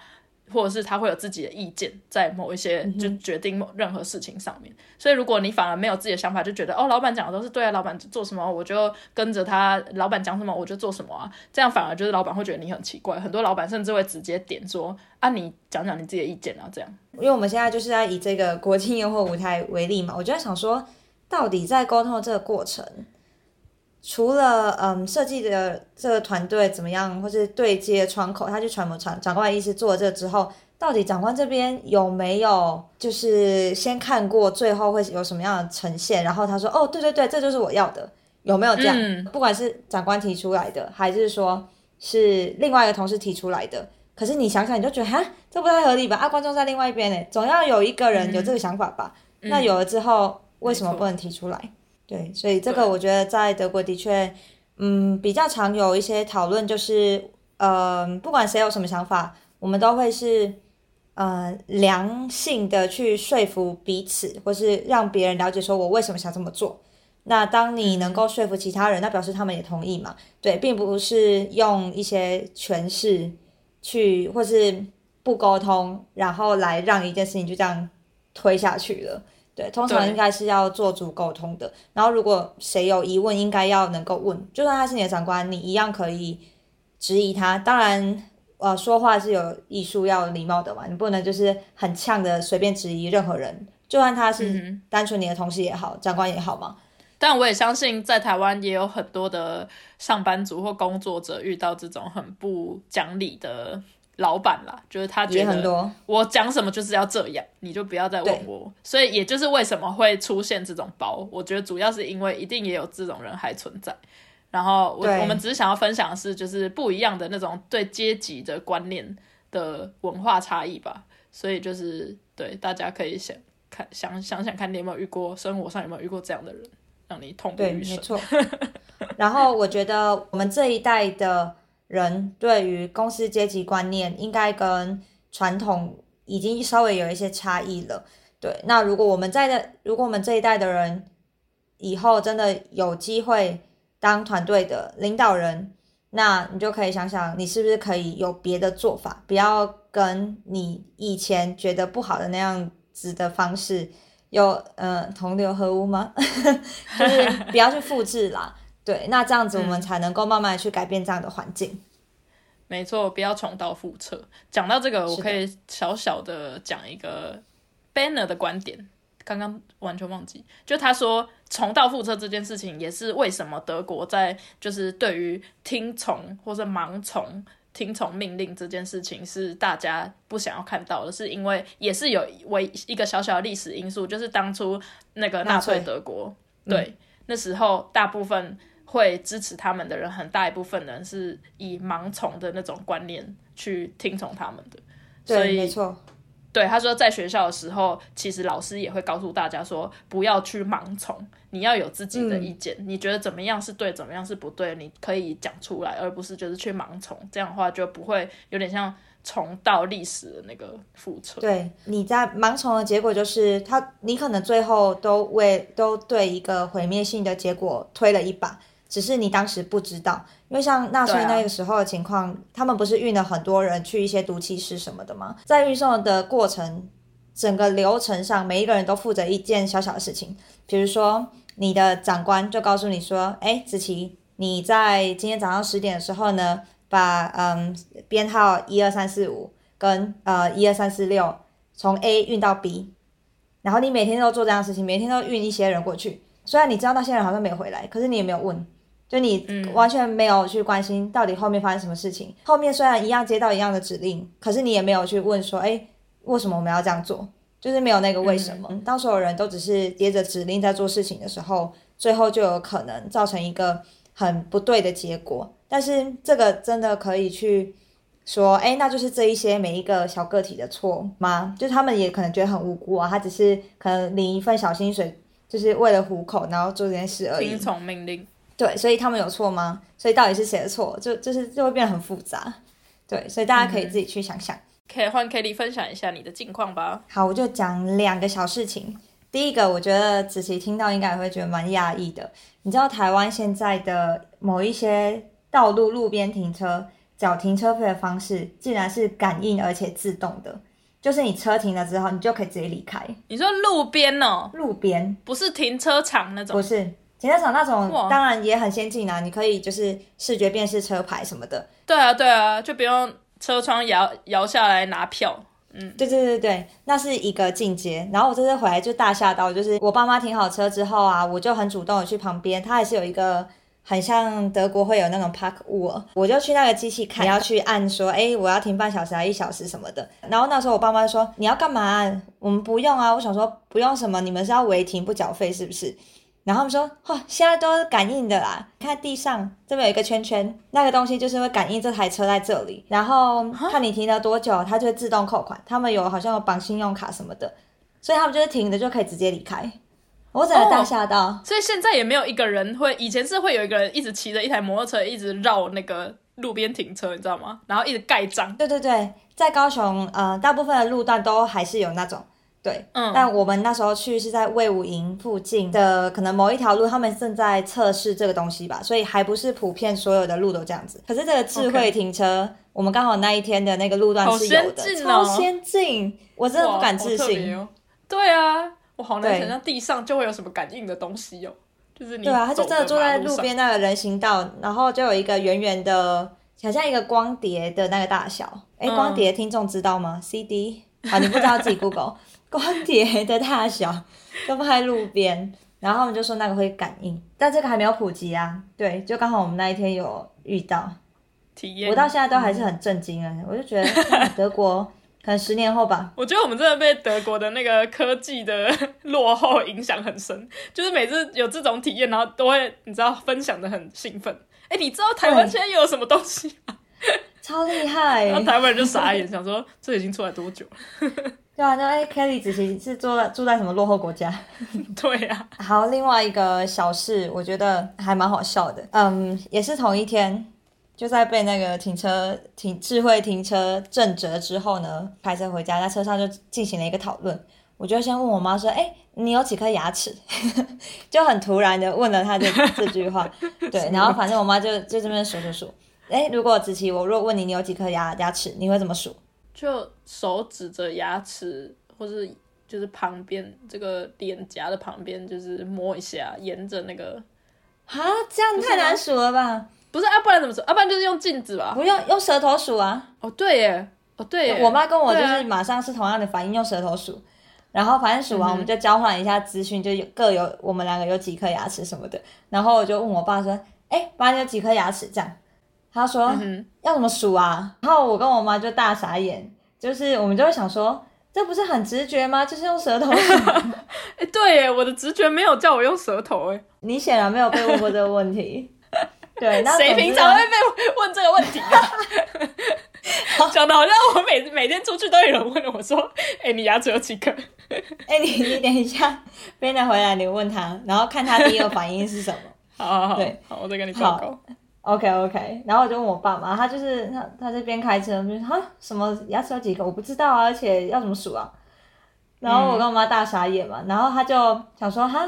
或者是他会有自己的意见在某一些就决定某任何事情上面。所以如果你反而没有自己的想法，就觉得哦老板讲的都是对啊，老板做什么我就跟着他，老板讲什么我就做什么啊，这样反而就是老板会觉得你很奇怪。很多老板甚至会直接点说啊你讲讲你自己的意见啊这样。因为我们现在就是要以这个国庆烟火舞台为例嘛，我就在想说，到底在沟通的这个过程。除了嗯设计的这个团队怎么样，或是对接窗口，他去传播长长官的意思做了这之后，到底长官这边有没有就是先看过最后会有什么样的呈现？然后他说哦对对对，这就是我要的，有没有这样？不管是长官提出来的，还是说是另外一个同事提出来的，可是你想想你就觉得哈这不太合理吧？啊观众在另外一边呢，总要有一个人有这个想法吧？那有了之后为什么不能提出来？对，所以这个我觉得在德国的确，嗯，比较常有一些讨论，就是，呃，不管谁有什么想法，我们都会是，呃，良性的去说服彼此，或是让别人了解说我为什么想这么做。那当你能够说服其他人，那表示他们也同意嘛？对，并不是用一些诠释去，或是不沟通，然后来让一件事情就这样推下去了。对，通常应该是要做足沟通的。然后，如果谁有疑问，应该要能够问，就算他是你的长官，你一样可以质疑他。当然，呃，说话是有艺术、要礼貌的嘛，你不能就是很呛的随便质疑任何人，就算他是单纯你的同事也好，长官也好嘛。但我也相信，在台湾也有很多的上班族或工作者遇到这种很不讲理的老板啦，就是他觉得我讲什么就是要这样，你就不要再问我。所以也就是为什么会出现这种包，我觉得主要是因为一定也有这种人还存在。然后我我们只是想要分享的是，就是不一样的那种对阶级的观念的文化差异吧。所以就是对大家可以想看想想想看，你有没有遇过生活上有没有遇过这样的人。让你痛不欲生。没错。然后我觉得我们这一代的人对于公司阶级观念，应该跟传统已经稍微有一些差异了。对，那如果我们在的，如果我们这一代的人以后真的有机会当团队的领导人，那你就可以想想，你是不是可以有别的做法，不要跟你以前觉得不好的那样子的方式。有呃同流合污吗？就是不要去复制啦。对，那这样子我们才能够慢慢去改变这样的环境。没错，不要重蹈覆辙。讲到这个，我可以小小的讲一个 Banner 的观点。刚刚完全忘记，就他说重蹈覆辙这件事情，也是为什么德国在就是对于听从或者盲从。听从命令这件事情是大家不想要看到的，是因为也是有为一个小小的历史因素，就是当初那个纳粹德国，对，那时候大部分会支持他们的人，很大一部分人是以盲从的那种观念去听从他们的，所以没错。对，他说在学校的时候，其实老师也会告诉大家说，不要去盲从，你要有自己的意见，你觉得怎么样是对，怎么样是不对，你可以讲出来，而不是就是去盲从，这样的话就不会有点像重蹈历史的那个覆辙。对，你在盲从的结果就是他，你可能最后都为都对一个毁灭性的结果推了一把。只是你当时不知道，因为像纳粹那个时候的情况，他们不是运了很多人去一些毒气室什么的吗？在运送的过程，整个流程上，每一个人都负责一件小小的事情。比如说，你的长官就告诉你说：“哎，子琪，你在今天早上十点的时候呢，把嗯编号一二三四五跟呃一二三四六从 A 运到 B，然后你每天都做这样的事情，每天都运一些人过去。虽然你知道那些人好像没有回来，可是你也没有问。”就你完全没有去关心到底后面发生什么事情。后面虽然一样接到一样的指令，可是你也没有去问说，哎，为什么我们要这样做？就是没有那个为什么。当所有人都只是接着指令在做事情的时候，最后就有可能造成一个很不对的结果。但是这个真的可以去说，哎，那就是这一些每一个小个体的错吗？就他们也可能觉得很无辜啊，他只是可能领一份小薪水，就是为了糊口，然后做这件事而已。听从命令。对，所以他们有错吗？所以到底是谁的错？就就是就会变得很复杂。对，所以大家可以自己去想想。可以换 Kelly 分享一下你的近况吧。好，我就讲两个小事情。第一个，我觉得子琪听到应该也会觉得蛮讶异的。你知道台湾现在的某一些道路路边停车缴停车费的方式，竟然是感应而且自动的，就是你车停了之后，你就可以直接离开。你说路边哦？路边不是停车场那种？不是。停车场那种当然也很先进啊，你可以就是视觉辨识车牌什么的。对啊，对啊，就不用车窗摇摇下来拿票。嗯，对对对对，那是一个进阶。然后我这次回来就大吓到，就是我爸妈停好车之后啊，我就很主动的去旁边，它还是有一个很像德国会有那种 park wall，我就去那个机器看，你要去按说，哎，我要停半小时啊一小时什么的。然后那时候我爸妈说，你要干嘛？我们不用啊。我想说不用什么，你们是要违停不缴费是不是？然后他们说：“嚯，现在都是感应的啦！看地上这边有一个圈圈，那个东西就是会感应这台车在这里，然后看你停了多久，它就会自动扣款。他们有好像有绑信用卡什么的，所以他们就是停的就可以直接离开。我整个大吓到，所以现在也没有一个人会，以前是会有一个人一直骑着一台摩托车一直绕那个路边停车，你知道吗？然后一直盖章。对对对，在高雄，呃，大部分的路段都还是有那种。”对，嗯，但我们那时候去是在魏武营附近的，可能某一条路，他们正在测试这个东西吧，所以还不是普遍所有的路都这样子。可是这个智慧停车，我们刚好那一天的那个路段是有的，超先进，我真的不敢置信。对啊，我好难想象地上就会有什么感应的东西哦，就是你对啊，他就真的坐在路边那个人行道，然后就有一个圆圆的，好像一个光碟的那个大小。哎，光碟听众知道吗？CD。好，你不知道自己 Google 光碟的大小 都放在路边，然后他们就说那个会感应，但这个还没有普及啊。对，就刚好我们那一天有遇到，体验。我到现在都还是很震惊啊！我就觉得德国 可能十年后吧。我觉得我们真的被德国的那个科技的落后影响很深，就是每次有这种体验，然后都会你知道分享的很兴奋。哎，你知道台湾现在又有什么东西吗？超厉害！然后台湾人就傻眼，想说这已经出来多久了？对啊，那哎，Kelly 子琪是住在住在什么落后国家？对啊。好，另外一个小事，我觉得还蛮好笑的。嗯，也是同一天，就在被那个停车停智慧停车震折之后呢，开车回家，在车上就进行了一个讨论。我就先问我妈说：“哎，你有几颗牙齿？”就很突然的问了她这这句话。对，然后反正我妈就就这边数数数。哎，如果子琪，我若问你你有几颗牙牙齿，你会怎么数？就手指着牙齿，或是就是旁边这个脸颊的旁边，就是摸一下，沿着那个。啊，这样太难数了吧？不是啊，不然怎么数？啊，不然就是用镜子吧？不用，用舌头数啊。哦，对耶，哦对耶。我妈跟我就是马上是同样的反应，用舌头数。然后反正数完，我们就交换一下资讯，就有各有我们两个有几颗牙齿什么的。然后我就问我爸说：“哎，爸，你有几颗牙齿？”这样。他说要怎么数啊？然后我跟我妈就大傻眼，就是我们就会想说，这不是很直觉吗？就是用舌头数。哎，对耶，我的直觉没有叫我用舌头哎。你显然没有被问过这个问题。对，那谁平常会被问这个问题啊？讲的好像我每每天出去都有人问我说，哎，你牙齿有几颗？哎，你你等一下，边的回来你问他，然后看他第一个反应是什么。好好好，对，好，我再跟你报告。OK OK，然后我就问我爸妈，他就是他他这边开车，就说哈什么牙齿有几个，我不知道啊，而且要怎么数啊？然后我跟我妈大傻眼嘛，然后他就想说他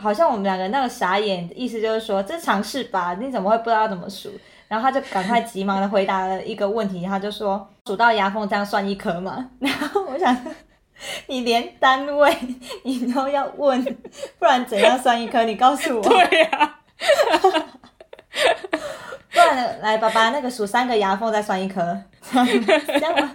好像我们两个那个傻眼，意思就是说这尝试吧，你怎么会不知道怎么数？然后他就赶快急忙的回答了一个问题，他就说数到牙缝这样算一颗嘛？然后我想你连单位你都要问，不然怎样算一颗？你告诉我。对呀。来，爸爸那个数三个牙缝再算一颗，这样吧？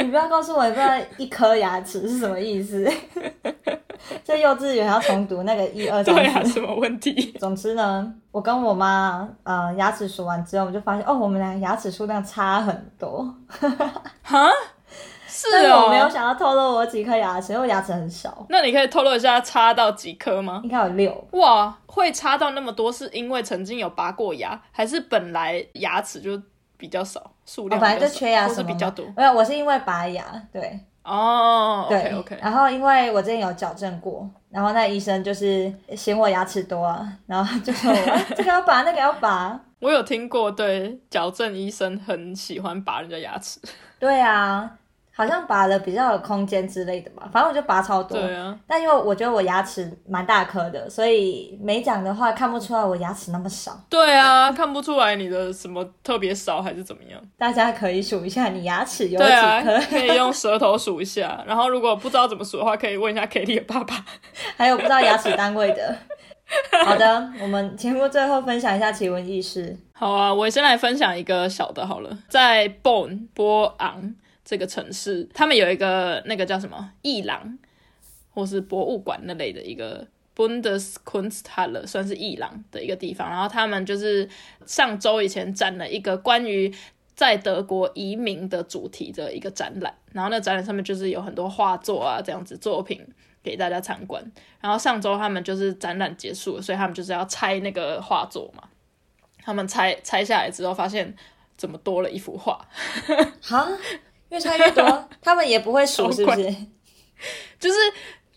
你不要告诉我，不知道一颗牙齿是什么意思？这幼稚园要重读那个一二三四，什么问题？总之呢，我跟我妈呃牙齿数完之后，我就发现哦，我们俩牙齿数量差很多。哈？是哦，我没有想要透露我几颗牙齿，因为牙齿很少。那你可以透露一下插到几颗吗？应该有六。哇，会插到那么多，是因为曾经有拔过牙，还是本来牙齿就比较少，数量本来就缺牙是比较多？没有，我是因为拔牙，对。哦，对，OK。然后因为我之前有矫正过，然后那医生就是嫌我牙齿多啊，然后就说这个要拔，那个要拔。我有听过，对，矫正医生很喜欢拔人家牙齿。对啊。好像拔了比较有空间之类的吧，反正我就拔超多。对啊。但因为我觉得我牙齿蛮大颗的，所以没讲的话看不出来我牙齿那么少。对啊，看不出来你的什么特别少还是怎么样。大家可以数一下你牙齿有几颗，可以用舌头数一下。然后如果不知道怎么数的话，可以问一下 Kitty 的爸爸。还有不知道牙齿单位的。好的，我们节目最后分享一下奇闻异事。好啊，我先来分享一个小的，好了，在 Bon 波昂。这个城市，他们有一个那个叫什么艺廊，或是博物馆那类的一个 Bundeskunsthalle，算是艺廊的一个地方。然后他们就是上周以前展了一个关于在德国移民的主题的一个展览。然后那展览上面就是有很多画作啊这样子作品给大家参观。然后上周他们就是展览结束了，所以他们就是要拆那个画作嘛。他们拆拆下来之后，发现怎么多了一幅画？哈？越拆越多，他们也不会数，是不是？就是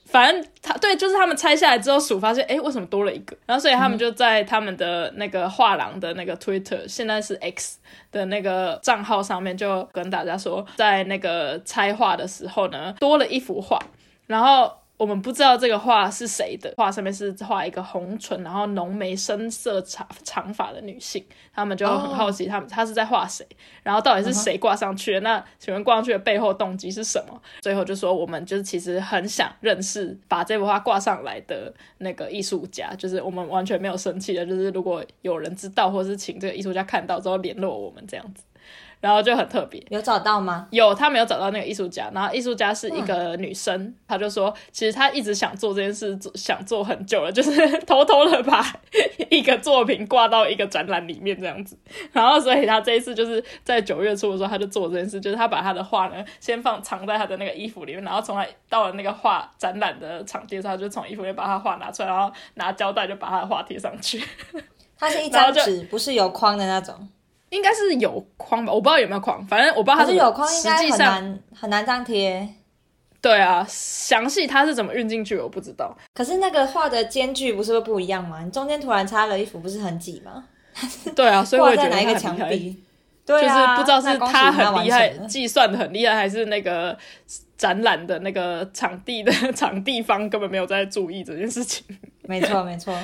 反正他对，就是他们拆下来之后数，发现哎，为什么多了一个？然后所以他们就在他们的那个画廊的那个 Twitter，现在是 X 的那个账号上面，就跟大家说，在那个拆画的时候呢，多了一幅画，然后。我们不知道这个画是谁的，画上面是画一个红唇，然后浓眉深色长长发的女性，他们就很好奇，他们他是在画谁，然后到底是谁挂上去的？那请问挂上去的背后动机是什么？最后就说我们就是其实很想认识把这幅画挂上来的那个艺术家，就是我们完全没有生气的，就是如果有人知道或是请这个艺术家看到之后联络我们这样子。然后就很特别。有找到吗？有，他没有找到那个艺术家，然后艺术家是一个女生，她就说，其实她一直想做这件事，想做很久了，就是 偷偷的把 一个作品挂到一个展览里面这样子。然后，所以她这一次就是在九月初的时候，她就做这件事，就是她把她的画呢先放藏在她的那个衣服里面，然后从来到了那个画展览的场地上，就从衣服里面把她画拿出来，然后拿胶带就把她的画贴上去。它是一张纸，不是有框的那种。应该是有框吧，我不知道有没有框，反正我不知道它是有框，应该很难很难这样贴。对啊，详细它是怎么运进去我不知道。可是那个画的间距不是会不一样吗？你中间突然插了一幅，不是很挤吗？对啊，所以我觉得哪一个墙壁？对啊，就是不知道是他很厉害，计算的很厉害，还是那个展览的那个场地的 场地方根本没有在注意这件事情。没错，没错。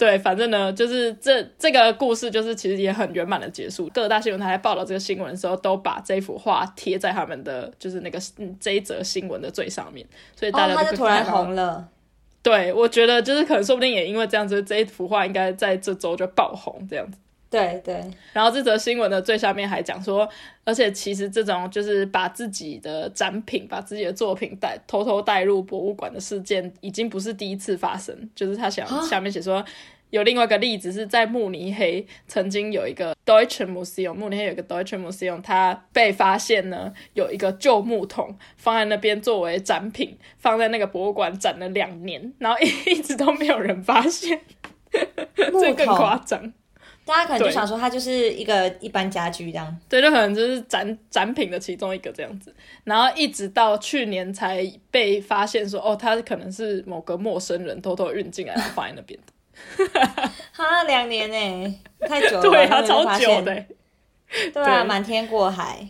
对，反正呢，就是这这个故事，就是其实也很圆满的结束。各大新闻台在报道这个新闻的时候，都把这幅画贴在他们的就是那个嗯这一则新闻的最上面，所以大家就突然红了。对，我觉得就是可能说不定也因为这样子，这一幅画应该在这周就爆红这样子。对对。然后这则新闻的最下面还讲说，而且其实这种就是把自己的展品、把自己的作品带偷偷带入博物馆的事件，已经不是第一次发生。就是他想下面写说。有另外一个例子是在慕尼黑，曾经有一个 Deutsche Museum，慕尼黑有一个 Deutsche Museum，它被发现呢有一个旧木桶放在那边作为展品，放在那个博物馆展了两年，然后一一直都没有人发现，这更夸张。大家可能就想说它就是一个一般家居这样，对，就可能就是展展品的其中一个这样子，然后一直到去年才被发现说，哦，它可能是某个陌生人偷偷运进来放在那边。的。哈，两年呢，太久了，对啊，超久的，对啊，满天过海。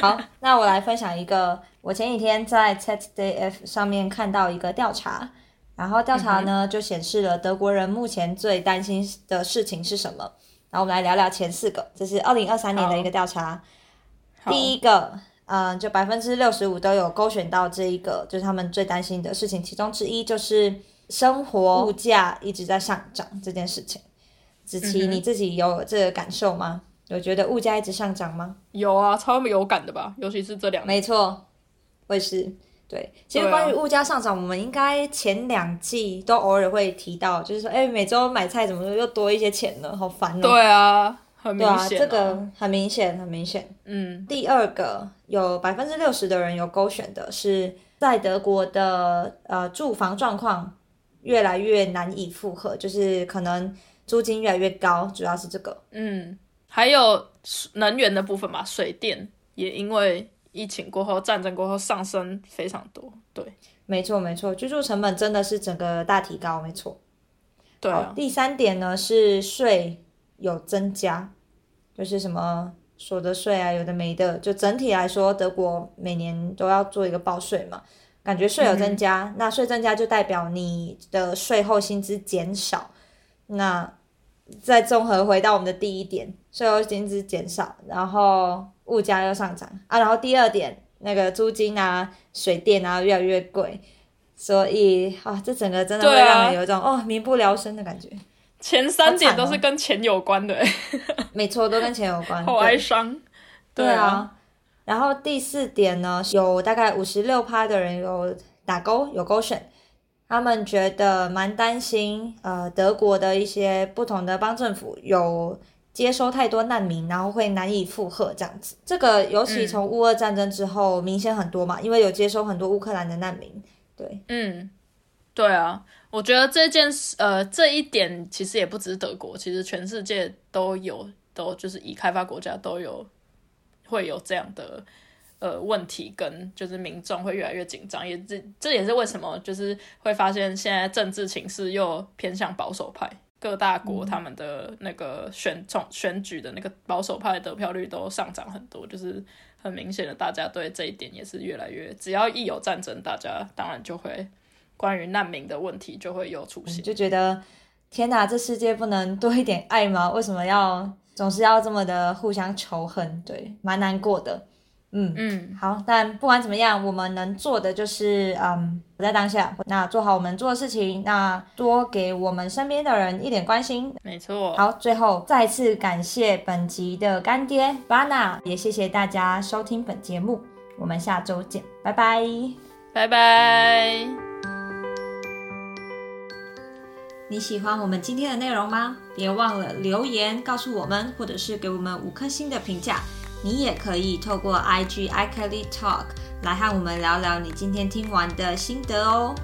好，那我来分享一个，我前几天在 TED F 上面看到一个调查，然后调查呢就显示了德国人目前最担心的事情是什么。然后我们来聊聊前四个，这是二零二三年的一个调查。第一个，嗯，就百分之六十五都有勾选到这一个，就是他们最担心的事情，其中之一就是。生活物价一直在上涨这件事情，子琪你自己有这个感受吗？有觉得物价一直上涨吗？有啊，超有感的吧，尤其是这两没错，我也是。对，其实关于物价上涨，我们应该前两季都偶尔会提到，就是说，哎，每周买菜怎么又多一些钱了？好烦哦。对啊，很明显，这个很明显，很明显。嗯，第二个有百分之六十的人有勾选的是在德国的呃住房状况。越来越难以负荷，就是可能租金越来越高，主要是这个。嗯，还有能源的部分吧，水电也因为疫情过后、战争过后上升非常多。对，没错没错，居住成本真的是整个大提高，没错。对。第三点呢是税有增加，就是什么所得税啊，有的没的，就整体来说，德国每年都要做一个报税嘛。感觉税有增加，那税增加就代表你的税后薪资减少。那再综合回到我们的第一点，税后薪资减少，然后物价又上涨啊，然后第二点那个租金啊、水电啊越来越贵，所以啊，这整个真的会让人有一种哦民不聊生的感觉。前三点都是跟钱有关的，没错，都跟钱有关，好哀伤。对啊。然后第四点呢，有大概五十六趴的人有打勾，有勾选，他们觉得蛮担心，呃，德国的一些不同的邦政府有接收太多难民，然后会难以负荷这样子。这个尤其从乌俄战争之后明显很多嘛，因为有接收很多乌克兰的难民。对，嗯，对啊，我觉得这件事，呃，这一点其实也不只是德国，其实全世界都有，都就是已开发国家都有。会有这样的呃问题，跟就是民众会越来越紧张，也这这也是为什么就是会发现现在政治情势又偏向保守派，各大国他们的那个选总选举的那个保守派得票率都上涨很多，就是很明显的，大家对这一点也是越来越，只要一有战争，大家当然就会关于难民的问题就会有出现，就觉得天哪，这世界不能多一点爱吗？为什么要？总是要这么的互相仇恨，对，蛮难过的。嗯嗯，好，但不管怎么样，我们能做的就是嗯，不在当下，那做好我们做的事情，那多给我们身边的人一点关心。没错。好，最后再次感谢本集的干爹 Bana，也谢谢大家收听本节目，我们下周见，拜拜，拜拜。你喜欢我们今天的内容吗？别忘了留言告诉我们，或者是给我们五颗星的评价。你也可以透过 IG i Kelly Talk 来和我们聊聊你今天听完的心得哦。